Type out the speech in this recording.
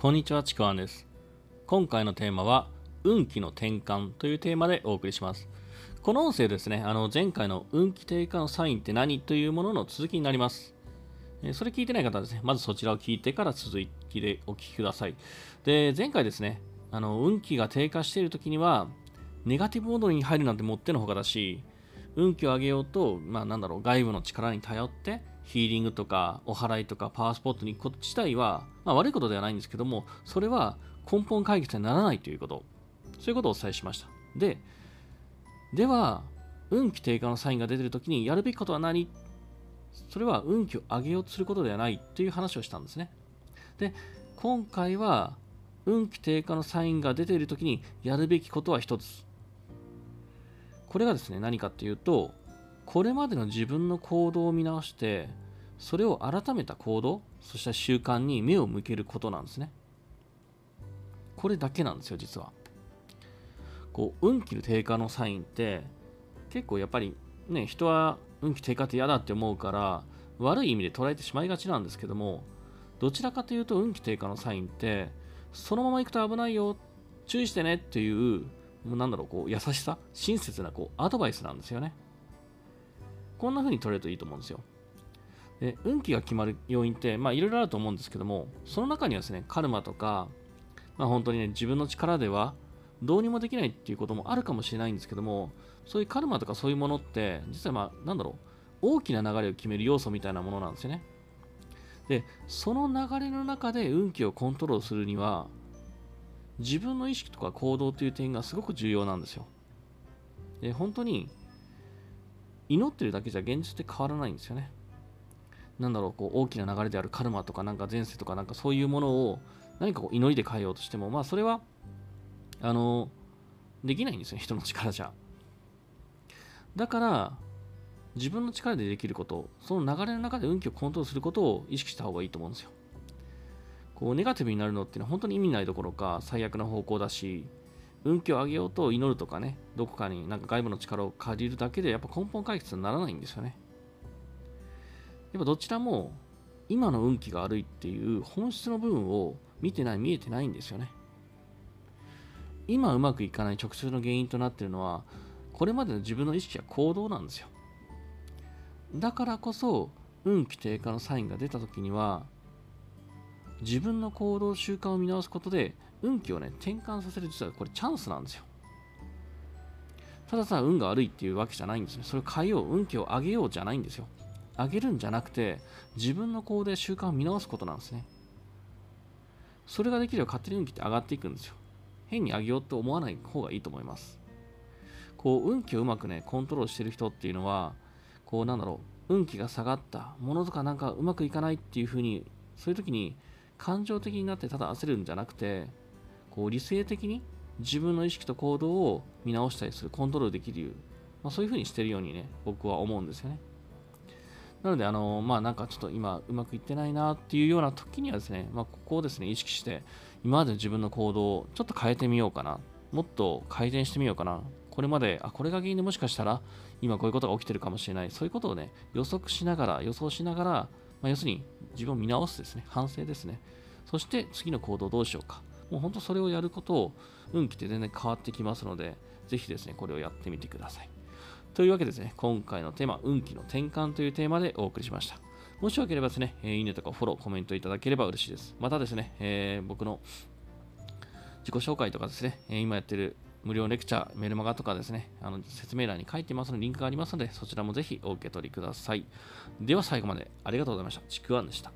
こんにちは、ちくわんです。今回のテーマは、運気の転換というテーマでお送りします。この音声ですね、あの前回の運気低下のサインって何というものの続きになります。それ聞いてない方はですね、まずそちらを聞いてから続きでお聞きください。で、前回ですね、あの運気が低下している時には、ネガティブモードに入るなんてもってのほかだし、運気を上げようと、まあなんだろう、外部の力に頼って、ヒーリングとかお祓いとかパワースポットに行くこと自体は、まあ、悪いことではないんですけども、それは根本解決にならないということ。そういうことをお伝えしました。で、では、運気低下のサインが出てるときにやるべきことは何？それは運気を上げようとすることではないという話をしたんですね。で、今回は運気低下のサインが出ているときにやるべきことは一つ。これがですね、何かっていうと、これまでの自分の行動を見直してそれを改めた行動そして習慣に目を向けることなんですね。これだけなんですよ実は。こう運気の低下のサインって結構やっぱりね人は運気低下って嫌だって思うから悪い意味で捉えてしまいがちなんですけどもどちらかというと運気低下のサインってそのまま行くと危ないよ注意してねっていうもうなんだろうこう優しさ親切なこうアドバイスなんですよね。こんな風に取れるといいと思うんですよ。で運気が決まる要因って、いろいろあると思うんですけども、その中にはですね、カルマとか、まあ、本当にね、自分の力ではどうにもできないっていうこともあるかもしれないんですけども、そういうカルマとかそういうものって、実はまあ、なんだろう、大きな流れを決める要素みたいなものなんですよね。で、その流れの中で運気をコントロールするには、自分の意識とか行動という点がすごく重要なんですよ。で、本当に祈ってるだけじゃ現実って変わらないんですよね。なんだろう、こう大きな流れであるカルマとかなんか前世とかなんかそういうものを何かこう祈りで変えようとしても、まあそれは、あの、できないんですよ、人の力じゃ。だから、自分の力でできること、その流れの中で運気をコントロールすることを意識した方がいいと思うんですよ。こう、ネガティブになるのっていうのは本当に意味ないどころか最悪な方向だし、運気を上げようと祈るとかね、どこかになんか外部の力を借りるだけでやっぱ根本解決にならないんですよね。やっぱどちらも今の運気が悪いっていう本質の部分を見てない、見えてないんですよね。今うまくいかない直接の原因となっているのは、これまでの自分の意識や行動なんですよ。だからこそ、運気低下のサインが出た時には、自分の行動習慣を見直すことで運気をね転換させる実はこれチャンスなんですよたださ運が悪いっていうわけじゃないんですねそれを変えよう運気を上げようじゃないんですよ上げるんじゃなくて自分の行動や習慣を見直すことなんですね。それができれば勝手に運気って上がっていくんですよ。変に上げようと思わない方がいいと思います。こう運気をうまくねコントロールしてる人っていうのはこうなんだろう運気が下がったものとかなんかうまくいかないっていう風にそういう時に感情的になってただ焦るんじゃなくてこう理性的に自分の意識と行動を見直したりするコントロールできる、まあ、そういう風にしてるようにね僕は思うんですよね。なのであのまあなんかちょっと今うまくいってないなっていうような時にはですね、まあ、ここをですね意識して今までの自分の行動をちょっと変えてみようかなもっと改善してみようかなこれまであこれが原因でもしかしたら今こういうことが起きてるかもしれないそういうことをね予測しながら予想しながらまあ、要するに自分を見直すですね、反省ですね。そして次の行動どうしようか。もう本当それをやることを運気って全然変わってきますので、ぜひですね、これをやってみてください。というわけですね、今回のテーマ、運気の転換というテーマでお送りしました。もしよければですね、いいねとかフォロー、コメントいただければ嬉しいです。またですね、えー、僕の自己紹介とかですね、今やってる無料レクチャー、メルマガとかですね、あの説明欄に書いてますので、リンクがありますので、そちらもぜひお受け取りください。では最後までありがとうございました。ちくわんでした。